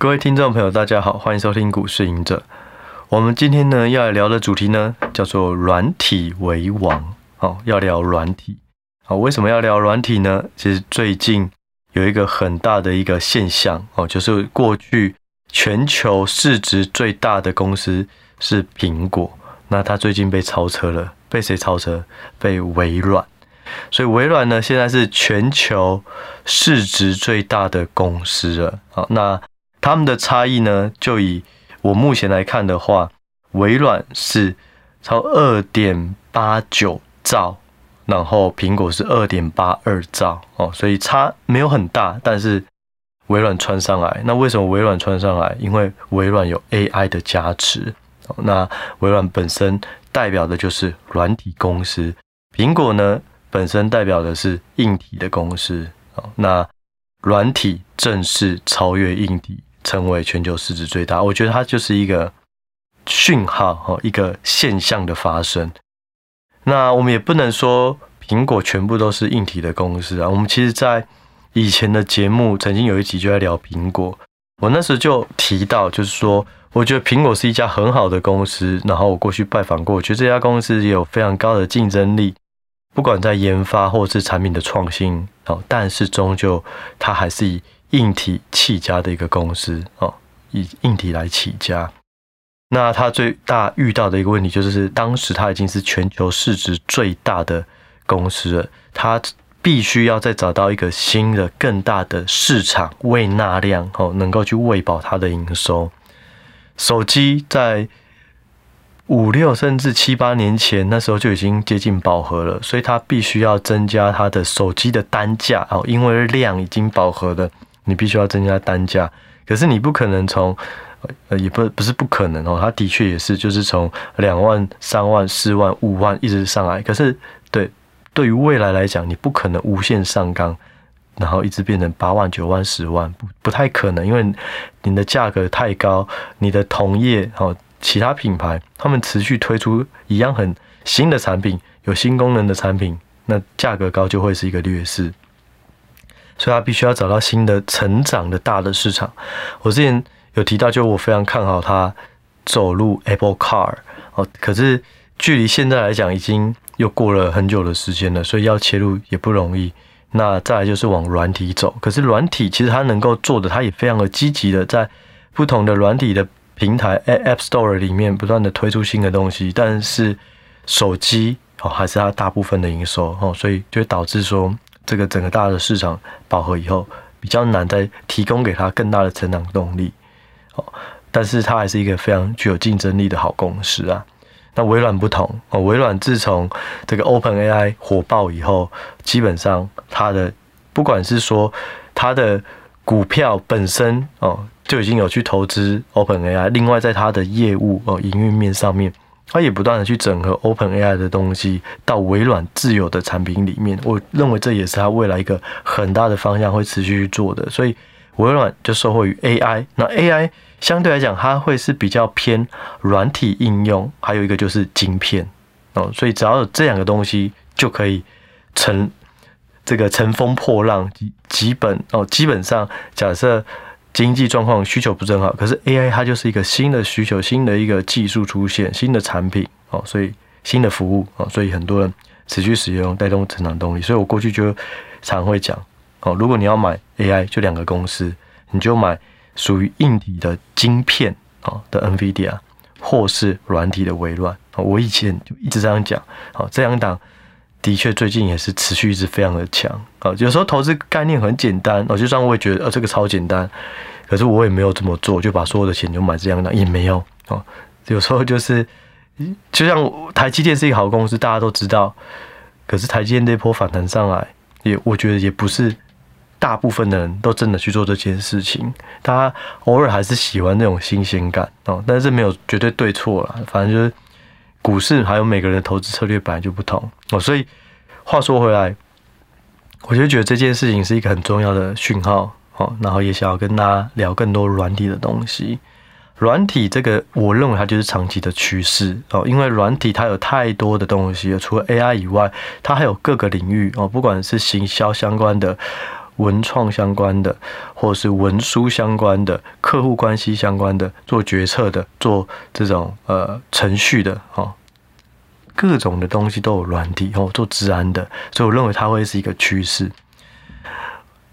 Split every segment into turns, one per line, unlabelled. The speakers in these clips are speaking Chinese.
各位听众朋友，大家好，欢迎收听股市隐者。我们今天呢要来聊的主题呢叫做软体为王。哦，要聊软体。好，为什么要聊软体呢？其实最近有一个很大的一个现象哦，就是过去全球市值最大的公司是苹果，那它最近被超车了。被谁超车？被微软。所以微软呢，现在是全球市值最大的公司了。好，那他们的差异呢，就以我目前来看的话，微软是超二点八九兆，然后苹果是二点八二兆哦，所以差没有很大，但是微软穿上来。那为什么微软穿上来？因为微软有 AI 的加持。那微软本身代表的就是软体公司，苹果呢，本身代表的是硬体的公司。那软体正式超越硬体，成为全球市值最大。我觉得它就是一个讯号，一个现象的发生。那我们也不能说苹果全部都是硬体的公司啊。我们其实，在以前的节目曾经有一集就在聊苹果，我那时候就提到，就是说，我觉得苹果是一家很好的公司。然后我过去拜访过，我觉得这家公司也有非常高的竞争力。不管在研发或是产品的创新哦，但是终究它还是以硬体起家的一个公司哦，以硬体来起家。那它最大遇到的一个问题就是，当时它已经是全球市值最大的公司了，它必须要再找到一个新的、更大的市场喂纳量哦，能够去喂饱它的营收。手机在五六甚至七八年前，那时候就已经接近饱和了，所以它必须要增加它的手机的单价哦，因为量已经饱和了，你必须要增加单价。可是你不可能从，呃，也不不是不可能哦，它的确也是，就是从两万、三万、四万、五万一直上来。可是对对于未来来讲，你不可能无限上纲，然后一直变成八万、九万、十万，不不太可能，因为你的价格太高，你的同业哦。其他品牌，他们持续推出一样很新的产品，有新功能的产品，那价格高就会是一个劣势，所以他必须要找到新的成长的大的市场。我之前有提到，就我非常看好他走入 Apple Car 哦，可是距离现在来讲，已经又过了很久的时间了，所以要切入也不容易。那再来就是往软体走，可是软体其实它能够做的，它也非常的积极的在不同的软体的。平台 App Store 里面不断的推出新的东西，但是手机哦还是它大部分的营收哦，所以就会导致说这个整个大的市场饱和以后，比较难再提供给它更大的成长动力哦。但是它还是一个非常具有竞争力的好公司啊。那微软不同哦，微软自从这个 OpenAI 火爆以后，基本上它的不管是说它的股票本身哦。就已经有去投资 OpenAI，另外在它的业务哦营运面上面，它也不断的去整合 OpenAI 的东西到微软自有的产品里面。我认为这也是它未来一个很大的方向，会持续去做的。所以微软就受惠于 AI，那 AI 相对来讲，它会是比较偏软体应用，还有一个就是晶片哦。所以只要有这两个东西，就可以乘这个乘风破浪，基基本哦，基本上假设。经济状况需求不是很好，可是 AI 它就是一个新的需求，新的一个技术出现，新的产品哦，所以新的服务哦，所以很多人持续使用，带动成长动力。所以我过去就常会讲哦，如果你要买 AI，就两个公司，你就买属于硬体的晶片哦的 NVIDIA，或是软体的微软。我以前就一直这样讲，好，这两档。的确，最近也是持续一直非常的强啊。有时候投资概念很简单，哦，就算我也觉得，呃，这个超简单，可是我也没有这么做，就把所有的钱就买这样的，也没有哦。有时候就是，就像台积电是一个好公司，大家都知道，可是台积电这波反弹上来，也我觉得也不是大部分的人都真的去做这件事情，大家偶尔还是喜欢那种新鲜感哦，但是没有绝对对错啦，反正就是。股市还有每个人的投资策略本来就不同哦，所以话说回来，我就觉得这件事情是一个很重要的讯号哦，然后也想要跟大家聊更多软体的东西。软体这个，我认为它就是长期的趋势哦，因为软体它有太多的东西，除了 AI 以外，它还有各个领域哦，不管是行销相关的、文创相关的，或是文书相关的、客户关系相关的、做决策的、做这种呃程序的哦，各种的东西都有软体哦，做治安的，所以我认为它会是一个趋势。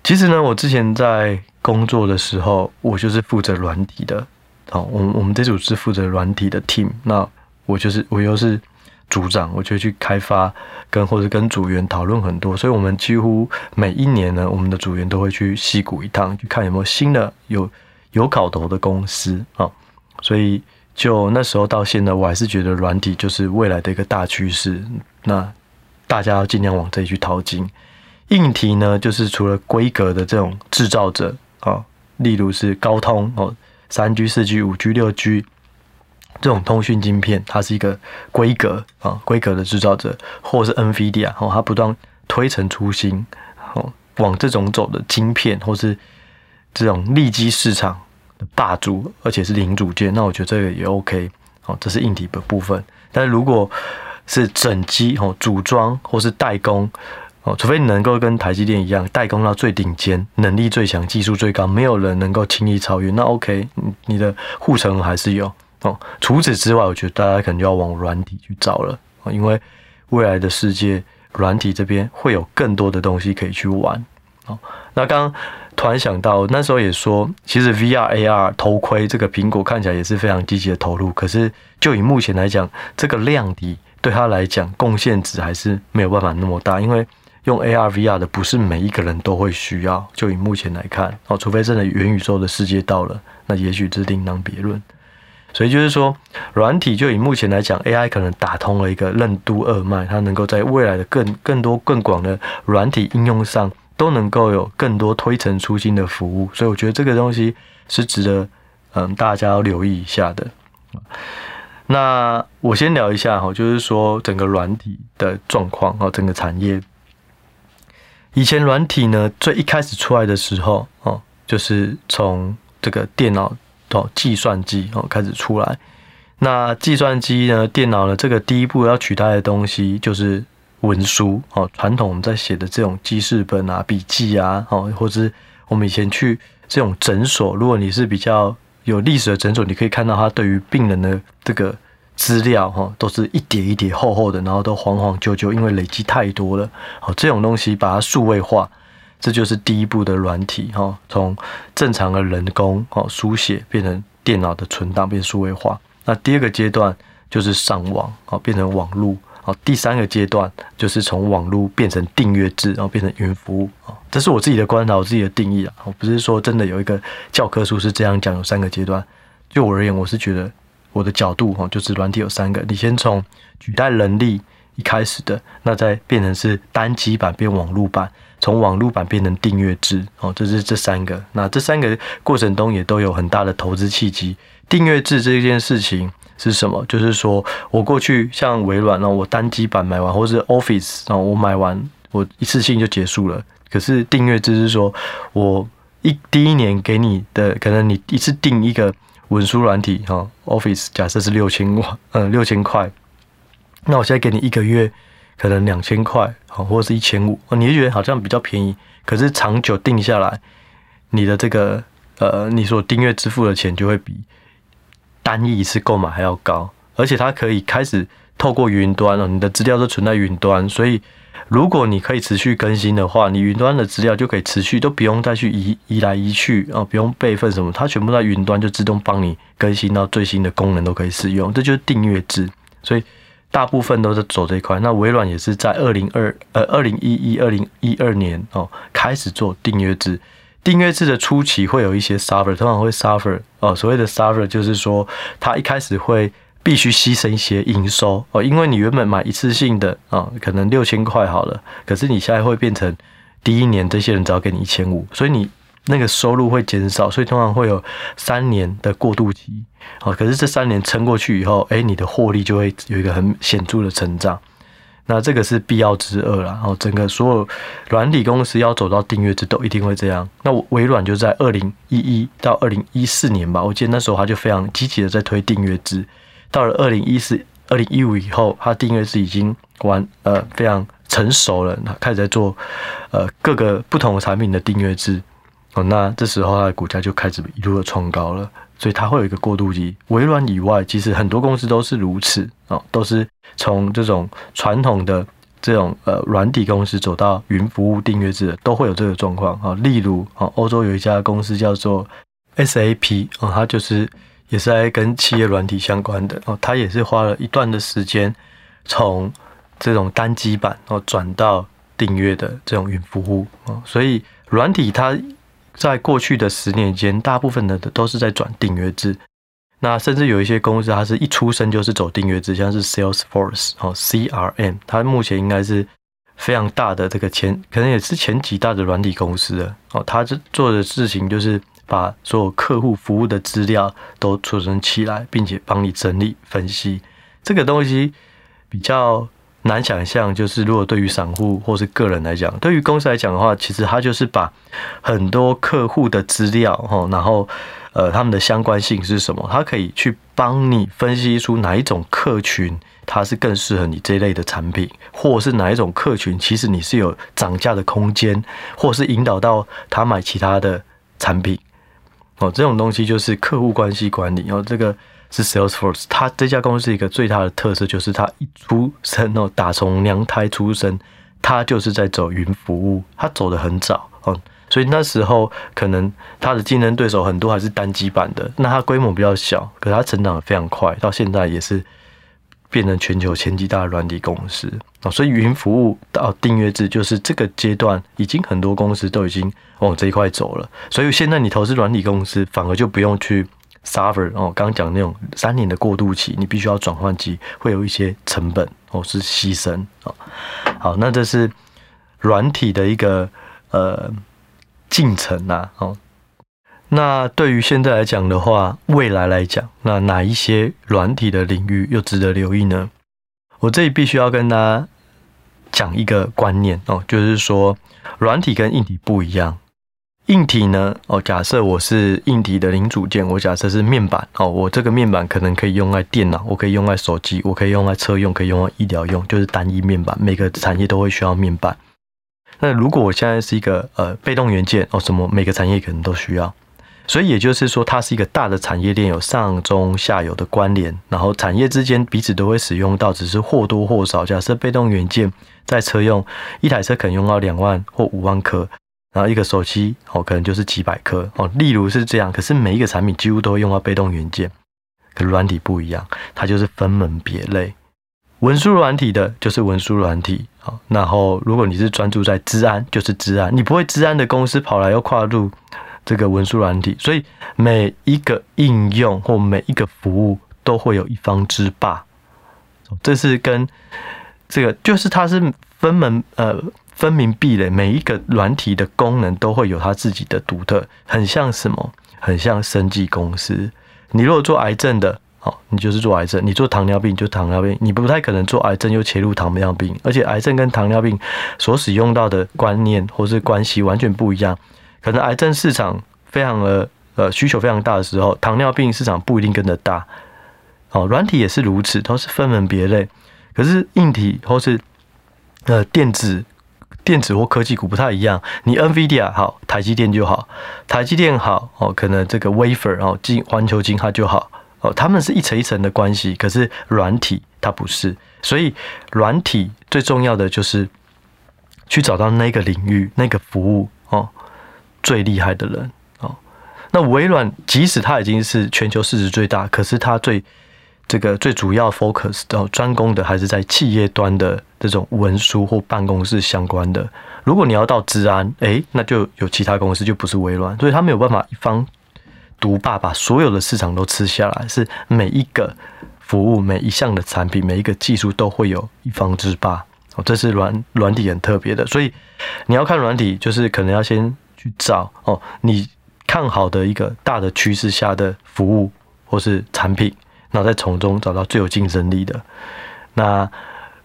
其实呢，我之前在工作的时候，我就是负责软体的。好，我我们这组是负责软体的 team，那我就是我又是组长，我就去开发跟或者跟组员讨论很多，所以我们几乎每一年呢，我们的组员都会去溪谷一趟，去看有没有新的有有搞头的公司啊。所以就那时候到现在，我还是觉得软体就是未来的一个大趋势，那大家要尽量往这里去淘金。硬体呢，就是除了规格的这种制造者啊，例如是高通哦。三 G、四 G、五 G、六 G 这种通讯晶片，它是一个规格啊，规格的制造者，或是 NVIDIA 哦，它不断推陈出新哦，往这种走的晶片，或是这种利基市场的霸主，而且是零组件，那我觉得这个也 OK 哦，这是硬体的部分。但是如果是整机哦，组装或是代工。哦，除非你能够跟台积电一样代工到最顶尖，能力最强，技术最高，没有人能够轻易超越，那 OK，你的护城还是有哦。除此之外，我觉得大家可能就要往软体去找了，因为未来的世界软体这边会有更多的东西可以去玩。哦，那刚刚突然想到，那时候也说，其实 VR、AR 头盔这个苹果看起来也是非常积极的投入，可是就以目前来讲，这个量体对他来讲贡献值还是没有办法那么大，因为。用 AR、VR 的不是每一个人都会需要，就以目前来看哦，除非真的元宇宙的世界到了，那也许这另当别论。所以就是说，软体就以目前来讲，AI 可能打通了一个任督二脉，它能够在未来的更更多更广的软体应用上，都能够有更多推陈出新的服务。所以我觉得这个东西是值得嗯大家要留意一下的。那我先聊一下哈，就是说整个软体的状况啊，整个产业。以前软体呢，最一开始出来的时候哦，就是从这个电脑哦，计算机哦开始出来。那计算机呢，电脑呢，这个第一步要取代的东西就是文书哦，传统我们在写的这种记事本啊、笔记啊，哦，或者是我们以前去这种诊所，如果你是比较有历史的诊所，你可以看到它对于病人的这个。资料哈都是一叠一叠厚厚的，然后都黄黄旧旧，因为累积太多了。好，这种东西把它数位化，这就是第一步的软体哈。从正常的人工哦书写变成电脑的存档，变数位化。那第二个阶段就是上网哦，变成网络。好，第三个阶段就是从网络变成订阅制，然后变成云服务啊。这是我自己的观察，我自己的定义啊。我不是说真的有一个教科书是这样讲，有三个阶段。就我而言，我是觉得。我的角度哈，就是软体有三个，你先从取代人力一开始的，那再变成是单机版变网络版，从网络版变成订阅制哦，这是这三个。那这三个过程中也都有很大的投资契机。订阅制这件事情是什么？就是说我过去像微软呢，我单机版买完，或是 Office 啊，我买完我一次性就结束了。可是订阅制是说我一第一年给你的，可能你一次订一个。文书软体哈，Office 假设是六千万，嗯，六千块，那我现在给你一个月，可能两千块，好，或者是一千五，你就觉得好像比较便宜，可是长久定下来，你的这个呃，你所订阅支付的钱就会比单一一次购买还要高，而且它可以开始透过云端了，你的资料都存在云端，所以。如果你可以持续更新的话，你云端的资料就可以持续，都不用再去移移来移去啊，不用备份什么，它全部在云端就自动帮你更新到最新的功能都可以使用，这就是订阅制。所以大部分都是走这一块。那微软也是在二零二呃二零一一二零一二年哦开始做订阅制。订阅制的初期会有一些 suffer，通常会 suffer 哦，所谓的 suffer 就是说它一开始会。必须牺牲一些营收哦，因为你原本买一次性的啊，可能六千块好了，可是你现在会变成第一年这些人只要给你一千五，所以你那个收入会减少，所以通常会有三年的过渡期好。可是这三年撑过去以后，哎，你的获利就会有一个很显著的成长。那这个是必要之恶啦。然后整个所有软体公司要走到订阅制都一定会这样。那微软就在二零一一到二零一四年吧，我记得那时候他就非常积极的在推订阅制。到了二零一四、二零一五以后，它订阅制已经完呃非常成熟了，开始在做呃各个不同的产品的订阅制哦，那这时候它的股价就开始一路的冲高了。所以它会有一个过渡期。微软以外，其实很多公司都是如此哦，都是从这种传统的这种呃软体公司走到云服务订阅制的，都会有这个状况啊。例如啊，欧洲有一家公司叫做 SAP 哦，它就是也是在跟企业软体相关的哦，它也是花了一段的时间从这种单机版哦转到订阅的这种云服务啊。所以软体它。在过去的十年间，大部分的都是在转订阅制。那甚至有一些公司，它是一出生就是走订阅制，像是 Salesforce 哦，CRM，它目前应该是非常大的这个前，可能也是前几大的软体公司了哦。它这做的事情就是把所有客户服务的资料都储存起来，并且帮你整理分析。这个东西比较。难想象，就是如果对于散户或是个人来讲，对于公司来讲的话，其实他就是把很多客户的资料，哈，然后呃，他们的相关性是什么，他可以去帮你分析出哪一种客群，它是更适合你这类的产品，或是哪一种客群，其实你是有涨价的空间，或是引导到他买其他的产品，哦，这种东西就是客户关系管理，然后这个。是 Salesforce，它这家公司一个最大的特色就是它一出生哦，打从娘胎出生，它就是在走云服务，它走得很早哦，所以那时候可能它的竞争对手很多还是单机版的，那它规模比较小，可是它成长的非常快，到现在也是变成全球前几大的软体公司哦，所以云服务到订阅制就是这个阶段，已经很多公司都已经往这一块走了，所以现在你投资软体公司，反而就不用去。Suffer 哦，刚刚讲那种三年的过渡期，你必须要转换期，会有一些成本哦，是牺牲哦。好，那这是软体的一个呃进程呐哦。那对于现在来讲的话，未来来讲，那哪一些软体的领域又值得留意呢？我这里必须要跟大家讲一个观念哦，就是说软体跟硬体不一样。硬体呢？哦，假设我是硬体的零组件，我假设是面板哦，我这个面板可能可以用在电脑，我可以用在手机，我可以用在车用，可以用在医疗用，就是单一面板。每个产业都会需要面板。那如果我现在是一个呃被动元件哦，什么每个产业可能都需要，所以也就是说，它是一个大的产业链，有上中下游的关联，然后产业之间彼此都会使用到，只是或多或少。假设被动元件在车用，一台车可能用到两万或五万颗。然后一个手机哦，可能就是几百颗哦，例如是这样。可是每一个产品几乎都会用到被动元件，可软体不一样，它就是分门别类。文书软体的就是文书软体，好，然后如果你是专注在治安，就是治安，你不会治安的公司跑来要跨入这个文书软体，所以每一个应用或每一个服务都会有一方之霸，这是跟这个就是它是分门呃。分明壁垒，每一个软体的功能都会有它自己的独特，很像什么？很像生技公司。你如果做癌症的，哦，你就是做癌症；你做糖尿病就糖尿病，你不太可能做癌症又切入糖尿病。而且癌症跟糖尿病所使用到的观念或是关系完全不一样。可能癌症市场非常的呃需求非常大的时候，糖尿病市场不一定跟得大。哦，软体也是如此，都是分门别类。可是硬体或是呃电子。电子或科技股不太一样，你 NVIDIA 好，台积电就好，台积电好哦，可能这个 Wafer 哦，金环球晶它就好。哦，他们是一层一层的关系，可是软体它不是，所以软体最重要的就是去找到那个领域那个服务哦最厉害的人哦。那微软即使它已经是全球市值最大，可是它最这个最主要 focus 的专攻的还是在企业端的这种文书或办公室相关的。如果你要到治安，诶，那就有其他公司就不是微软，所以他没有办法一方独霸，把所有的市场都吃下来。是每一个服务、每一项的产品、每一个技术都会有一方之霸。哦，这是软软体很特别的。所以你要看软体，就是可能要先去找哦，你看好的一个大的趋势下的服务或是产品。然后再从中找到最有竞争力的。那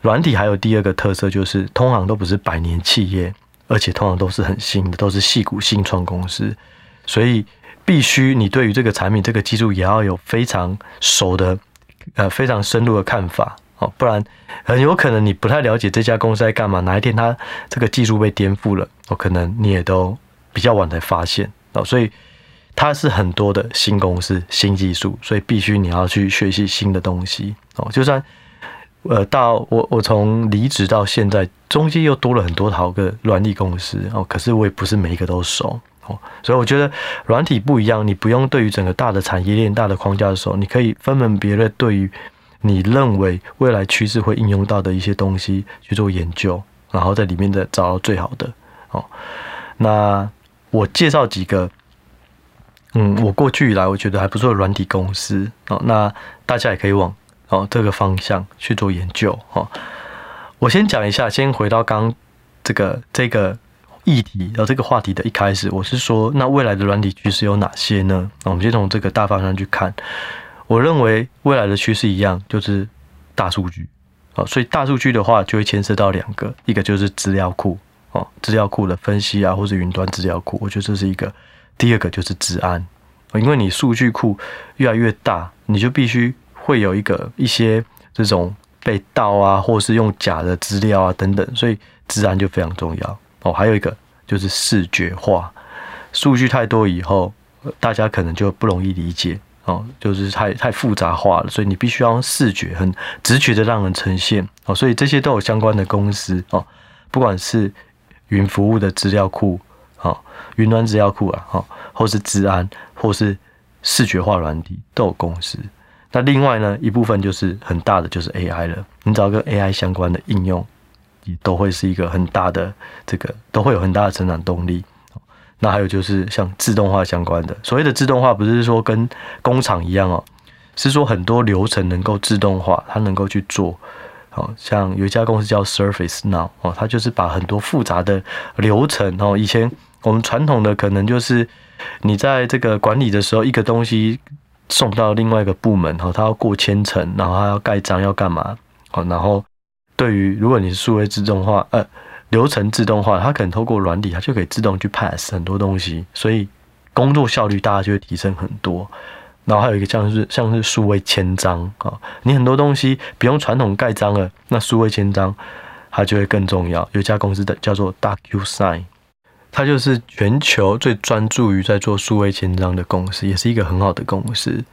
软体还有第二个特色，就是通常都不是百年企业，而且通常都是很新的，都是矽谷新创公司。所以必须你对于这个产品、这个技术也要有非常熟的、呃非常深入的看法哦，不然很有可能你不太了解这家公司在干嘛，哪一天它这个技术被颠覆了，哦，可能你也都比较晚才发现哦，所以它是很多的新公司、新技术，所以必须你要去学习新的东西哦。就算呃到我我从离职到现在，中间又多了很多好个软体公司哦，可是我也不是每一个都熟。哦，所以我觉得软体不一样，你不用对于整个大的产业链、大的框架的时候，你可以分门别类，对于你认为未来趋势会应用到的一些东西去做研究，然后在里面的找到最好的。哦，那我介绍几个，嗯，我过去以来我觉得还不错的软体公司。哦，那大家也可以往哦这个方向去做研究。哦，我先讲一下，先回到刚这个这个。议题，然后这个话题的一开始，我是说，那未来的软体趋势有哪些呢？那我们先从这个大方向去看。我认为未来的趋势一样，就是大数据。啊，所以大数据的话，就会牵涉到两个，一个就是资料库，哦，资料库的分析啊，或是云端资料库，我觉得这是一个。第二个就是治安，因为你数据库越来越大，你就必须会有一个一些这种被盗啊，或是用假的资料啊等等，所以治安就非常重要。哦，还有一个就是视觉化，数据太多以后，大家可能就不容易理解哦，就是太太复杂化了，所以你必须要用视觉很直觉的让人呈现哦，所以这些都有相关的公司哦，不管是云服务的资料库啊，云端资料库啊，哈，或是治安，或是视觉化软体都有公司。那另外呢，一部分就是很大的就是 AI 了，你找个 AI 相关的应用。也都会是一个很大的这个，都会有很大的成长动力。那还有就是像自动化相关的，所谓的自动化不是说跟工厂一样哦，是说很多流程能够自动化，它能够去做。好像有一家公司叫 Surface Now 哦，它就是把很多复杂的流程哦，以前我们传统的可能就是你在这个管理的时候，一个东西送到另外一个部门，哦，它要过千层，然后它要盖章，要干嘛？哦，然后。对于如果你是数位自动化，呃，流程自动化，它可能透过软体，它就可以自动去 pass 很多东西，所以工作效率大家就会提升很多。然后还有一个像是像是数位签章啊，你很多东西不用传统盖章了，那数位签章它就会更重要。有一家公司的叫做 DocuSign，它就是全球最专注于在做数位签章的公司，也是一个很好的公司。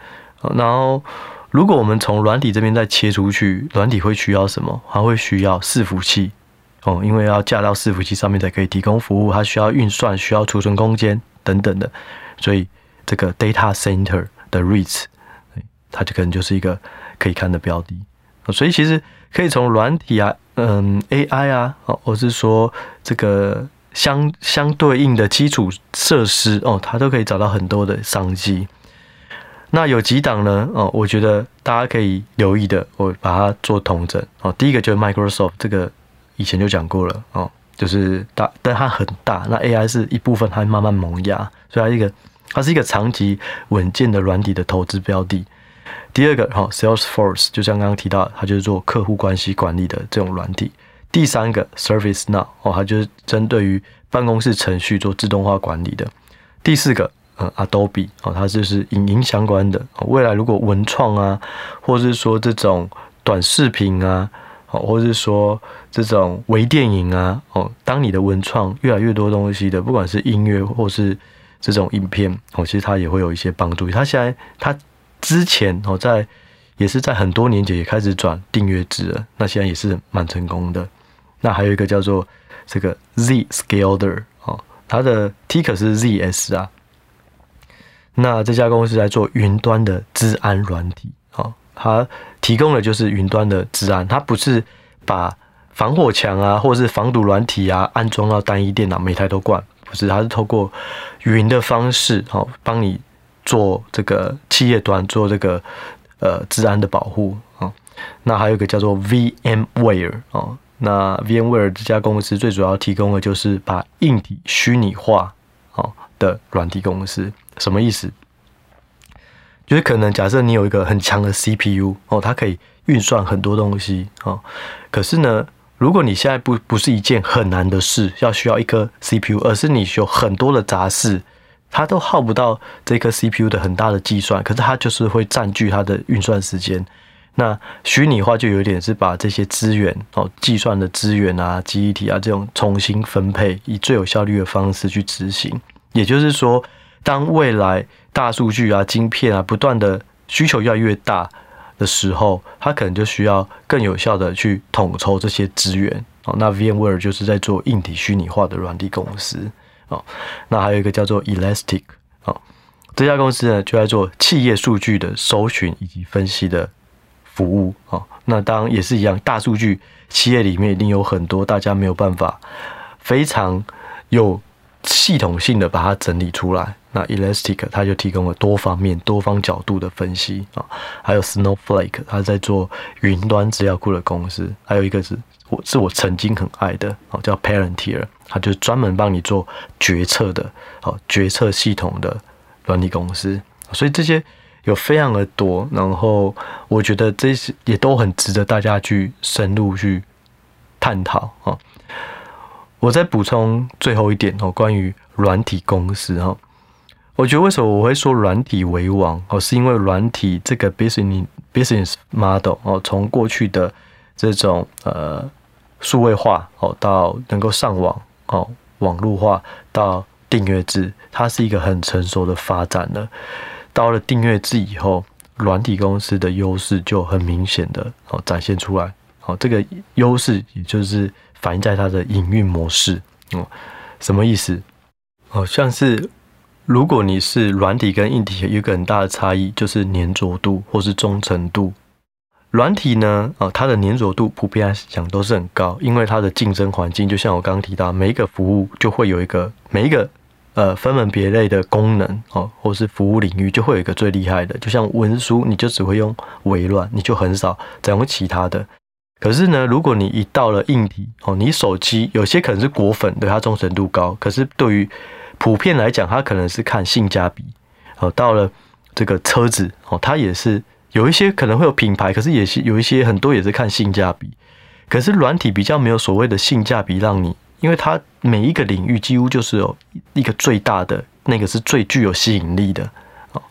然后。如果我们从软体这边再切出去，软体会需要什么？它会需要伺服器哦，因为要架到伺服器上面才可以提供服务，它需要运算、需要储存空间等等的，所以这个 data center 的 REITs，它就可能就是一个可以看的标的。所以其实可以从软体啊，嗯，AI 啊，哦，或是说这个相相对应的基础设施哦，它都可以找到很多的商机。那有几档呢？哦，我觉得大家可以留意的，我把它做统整。哦，第一个就是 Microsoft，这个以前就讲过了。哦，就是大，但它很大。那 AI 是一部分，它慢慢萌芽，所以它一个，它是一个长期稳健的软体的投资标的。第二个，哈，Salesforce，就像刚刚提到，它就是做客户关系管理的这种软体。第三个，ServiceNow，哦，它就是针对于办公室程序做自动化管理的。第四个。呃，Adobe 哦，它就是影音相关的。未来如果文创啊，或是说这种短视频啊，哦，或是说这种微电影啊，哦，当你的文创越来越多东西的，不管是音乐或是这种影片，哦，其实它也会有一些帮助。它现在它之前哦，在也是在很多年前也开始转订阅制了，那现在也是蛮成功的。那还有一个叫做这个 Zscaler 哦，它的 Ticker 是 ZS 啊。那这家公司在做云端的治安软体，哦，它提供的就是云端的治安，它不是把防火墙啊，或者是防毒软体啊安装到单一电脑每台都灌，不是，它是透过云的方式，哦，帮你做这个企业端做这个呃治安的保护，哦，那还有一个叫做 VMware，哦，那 VMware 这家公司最主要提供的就是把硬体虚拟化，哦的软体公司。什么意思？就是可能假设你有一个很强的 CPU 哦，它可以运算很多东西哦。可是呢，如果你现在不不是一件很难的事，要需要一颗 CPU，而是你有很多的杂事，它都耗不到这颗 CPU 的很大的计算，可是它就是会占据它的运算时间。那虚拟化就有点是把这些资源哦，计算的资源啊、记忆体啊这种重新分配，以最有效率的方式去执行。也就是说，当未来大数据啊、晶片啊不断的需求越来越大的时候，它可能就需要更有效的去统筹这些资源。哦，那 VMware 就是在做硬体虚拟化的软体公司。哦，那还有一个叫做 Elastic。哦，这家公司呢就在做企业数据的搜寻以及分析的。服务啊，那当然也是一样。大数据企业里面一定有很多大家没有办法非常有系统性的把它整理出来。那 Elastic 它就提供了多方面、多方角度的分析啊。还有 Snowflake 它在做云端资料库的公司。还有一个是我是我曾经很爱的哦，叫 Palantir，它就专门帮你做决策的哦，决策系统的软体公司。所以这些。有非常的多，然后我觉得这些也都很值得大家去深入去探讨啊。我再补充最后一点哦，关于软体公司哈，我觉得为什么我会说软体为王哦，是因为软体这个 business business model 哦，从过去的这种呃数位化哦，到能够上网哦，网络化到订阅制，它是一个很成熟的发展了。到了订阅制以后，软体公司的优势就很明显的哦展现出来。哦，这个优势也就是反映在它的营运模式。哦，什么意思？哦，像是如果你是软体跟硬体有一个很大的差异，就是粘着度或是忠诚度。软体呢，哦，它的粘着度普遍来讲都是很高，因为它的竞争环境，就像我刚刚提到，每一个服务就会有一个每一个。呃，分门别类的功能哦，或是服务领域，就会有一个最厉害的。就像文书，你就只会用微软，你就很少再用其他的。可是呢，如果你一到了硬体哦，你手机有些可能是果粉，对它忠诚度高。可是对于普遍来讲，它可能是看性价比哦。到了这个车子哦，它也是有一些可能会有品牌，可是也是有一些很多也是看性价比。可是软体比较没有所谓的性价比，让你。因为它每一个领域几乎就是有一个最大的那个是最具有吸引力的哦，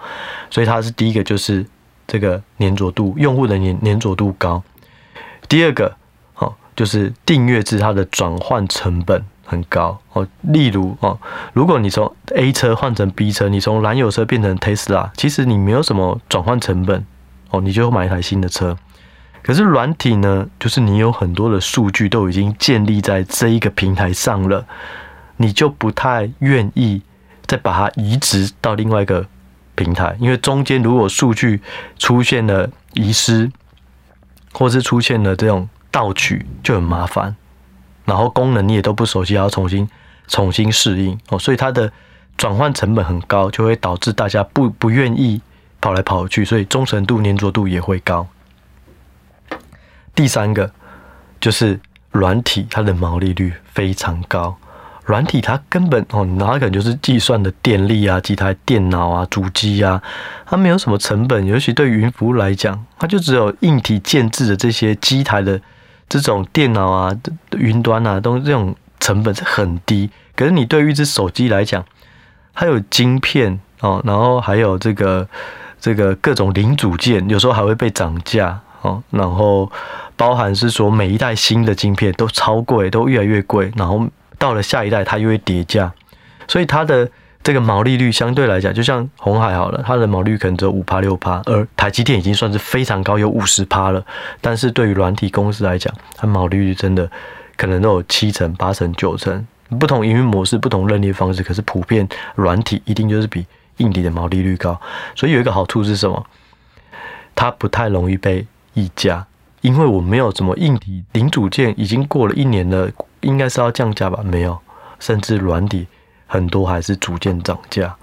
所以它是第一个就是这个粘着度，用户的粘粘着度高。第二个哦，就是订阅制，它的转换成本很高哦。例如哦，如果你从 A 车换成 B 车，你从燃油车变成 Tesla，其实你没有什么转换成本哦，你就买一台新的车。可是软体呢，就是你有很多的数据都已经建立在这一个平台上了，你就不太愿意再把它移植到另外一个平台，因为中间如果数据出现了遗失，或是出现了这种盗取，就很麻烦。然后功能你也都不熟悉，要重新重新适应哦，所以它的转换成本很高，就会导致大家不不愿意跑来跑去，所以忠诚度、粘着度也会高。第三个就是软体，它的毛利率非常高。软体它根本哦，哪可能就是计算的电力啊，几台电脑啊，主机啊，它没有什么成本。尤其对云服务来讲，它就只有硬体建置的这些机台的这种电脑啊、云端啊，都这种成本是很低。可是你对于一只手机来讲，它有晶片哦，然后还有这个这个各种零组件，有时候还会被涨价哦，然后。包含是说每一代新的晶片都超贵，都越来越贵，然后到了下一代它又会跌价，所以它的这个毛利率相对来讲，就像红海好了，它的毛利率可能只有五趴六趴，而台积电已经算是非常高，有五十趴了。但是对于软体公司来讲，它毛利率真的可能都有七成、八成、九成，不同营运模式、不同认列方式，可是普遍软体一定就是比硬体的毛利率高。所以有一个好处是什么？它不太容易被溢价。因为我没有什么硬体零组件，已经过了一年了，应该是要降价吧？没有，甚至软体很多还是逐渐涨价。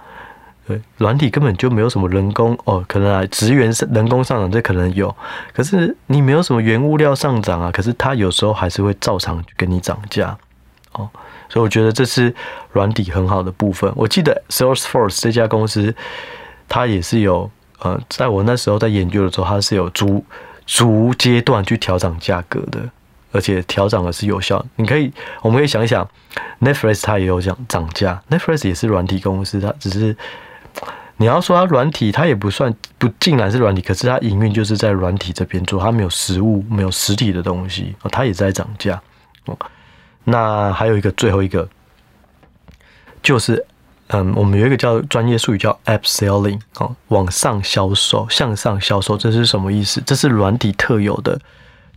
对，软体根本就没有什么人工哦，可能啊，职员人工上涨，这可能有，可是你没有什么原物料上涨啊，可是它有时候还是会照常给你涨价哦。所以我觉得这是软体很好的部分。我记得 Salesforce 这家公司，它也是有呃，在我那时候在研究的时候，它是有租。逐阶段去调整价格的，而且调整的是有效。你可以，我们可以想一想，Netflix 它也有讲涨价，Netflix 也是软体公司，它只是你要说它软体，它也不算不尽然是软体，可是它营运就是在软体这边做，它没有实物，没有实体的东西，它也在涨价。那还有一个最后一个，就是嗯，我们有一个叫专业术语叫 App Selling 哦，往上销售，向上销售，这是什么意思？这是软体特有的。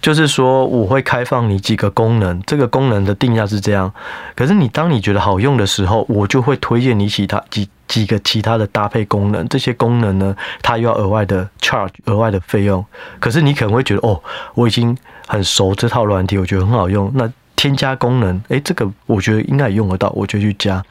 就是说，我会开放你几个功能，这个功能的定价是这样。可是你当你觉得好用的时候，我就会推荐你其他几几个其他的搭配功能。这些功能呢，它又要额外的 charge，额外的费用。可是你可能会觉得，哦，我已经很熟这套软体，我觉得很好用。那添加功能，诶，这个我觉得应该也用得到，我就去加。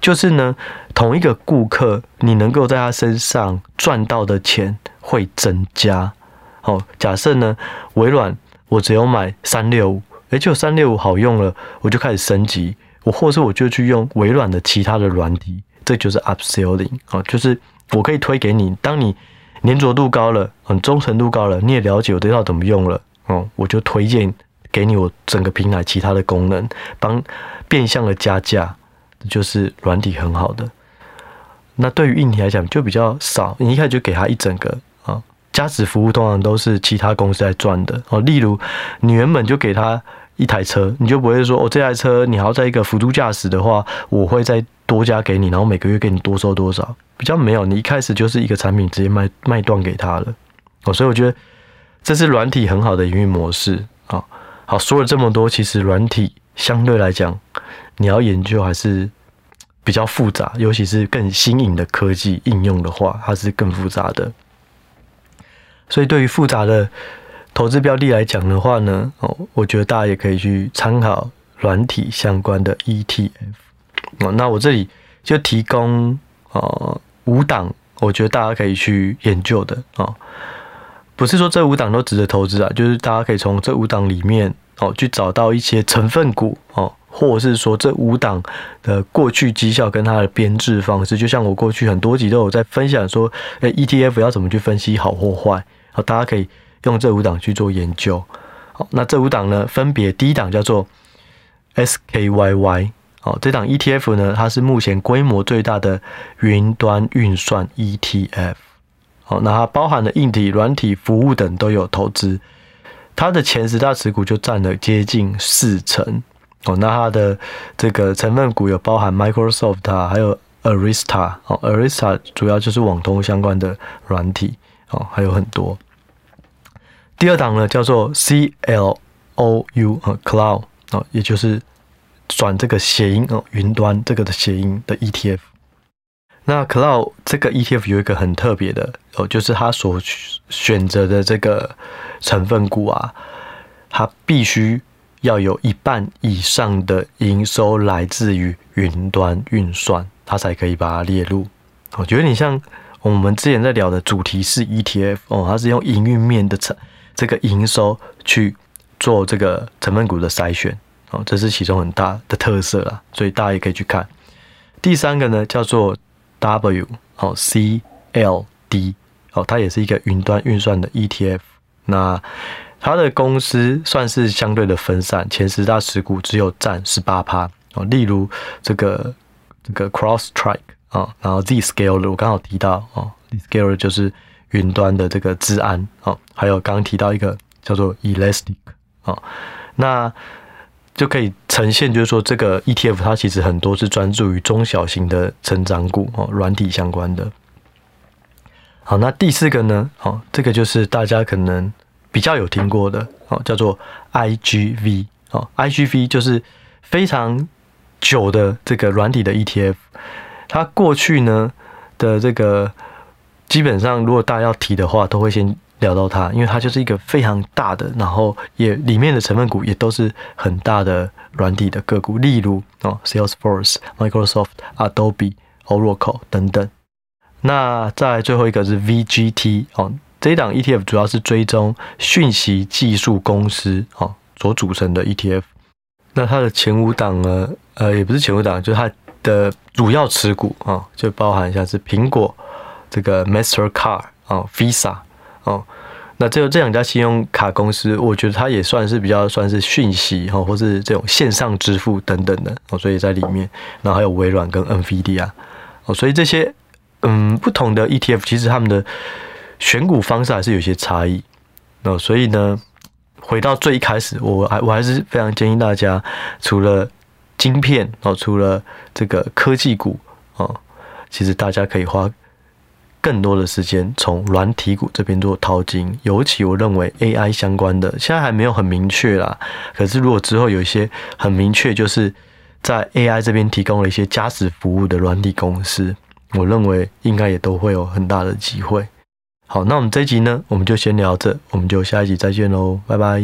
就是呢，同一个顾客，你能够在他身上赚到的钱会增加。好，假设呢，微软。我只有买三六五，而且三六五好用了，我就开始升级。我或是我就去用微软的其他的软体，这就是 upselling 啊，就是我可以推给你。当你粘着度高了，很忠诚度高了，你也了解我这套怎么用了，哦，我就推荐给你我整个平台其他的功能，帮变相的加价，就是软体很好的。那对于硬体来讲就比较少，你一开始就给他一整个啊。加值服务通常都是其他公司在赚的哦。例如，你原本就给他一台车，你就不会说哦，这台车你还要在一个辅助驾驶的话，我会再多加给你，然后每个月给你多收多少？比较没有，你一开始就是一个产品直接卖卖断给他了哦。所以我觉得这是软体很好的营运模式啊。好，说了这么多，其实软体相对来讲，你要研究还是比较复杂，尤其是更新颖的科技应用的话，它是更复杂的。所以，对于复杂的投资标的来讲的话呢，哦，我觉得大家也可以去参考软体相关的 ETF。哦，那我这里就提供呃五档，我觉得大家可以去研究的哦。不是说这五档都值得投资啊，就是大家可以从这五档里面哦去找到一些成分股哦，或是说这五档的过去绩效跟它的编制方式，就像我过去很多集都有在分享说，诶，ETF 要怎么去分析好或坏。好，大家可以用这五档去做研究。好，那这五档呢，分别第一档叫做 SKYY。好，这档 ETF 呢，它是目前规模最大的云端运算 ETF。好，那它包含了硬体、软体、服务等都有投资。它的前十大持股就占了接近四成。哦，那它的这个成分股有包含 Microsoft 啊，还有 Arista。哦，Arista 主要就是网通相关的软体。哦，还有很多。第二档呢，叫做 C L O U 啊，Cloud 哦，也就是转这个谐音哦，云端这个的谐音的 ETF。那 Cloud 这个 ETF 有一个很特别的哦，就是它所选择的这个成分股啊，它必须要有一半以上的营收来自于云端运算，它才可以把它列入。我觉得你像。我们之前在聊的主题是 ETF 哦，它是用营运面的成这个营收去做这个成分股的筛选哦，这是其中很大的特色啦，所以大家也可以去看。第三个呢叫做 W 哦 CLD 哦，它也是一个云端运算的 ETF。那它的公司算是相对的分散，前十大持股只有占十八趴哦。例如这个这个 CrowdStrike。啊，然后 Zscaler 我刚好提到哦，Zscaler 就是云端的这个治安哦，还有刚刚提到一个叫做 Elastic 哦，那就可以呈现就是说这个 ETF 它其实很多是专注于中小型的成长股哦，软体相关的。好，那第四个呢，哦，这个就是大家可能比较有听过的哦，叫做 IGV 哦，IGV 就是非常久的这个软体的 ETF。它过去呢的这个基本上，如果大家要提的话，都会先聊到它，因为它就是一个非常大的，然后也里面的成分股也都是很大的软体的个股，例如哦，Salesforce、Microsoft、Adobe、Oracle 等等。那再最后一个是 VGT 哦，这一档 ETF 主要是追踪讯息技术公司哦所组成的 ETF。那它的前五档呢，呃，也不是前五档，就是它。的主要持股啊，就包含像是苹果、这个 Mastercard 啊、Visa 哦，那这这两家信用卡公司，我觉得它也算是比较算是讯息哈，或是这种线上支付等等的哦，所以在里面，然后还有微软跟 NVIDIA 哦，所以这些嗯，不同的 ETF 其实他们的选股方式还是有些差异。那所以呢，回到最一开始，我还我还是非常建议大家，除了晶片哦，除了这个科技股哦，其实大家可以花更多的时间从软体股这边做淘金。尤其我认为 AI 相关的，现在还没有很明确啦。可是如果之后有一些很明确，就是在 AI 这边提供了一些加值服务的软体公司，我认为应该也都会有很大的机会。好，那我们这一集呢，我们就先聊这，我们就下一集再见喽，拜拜。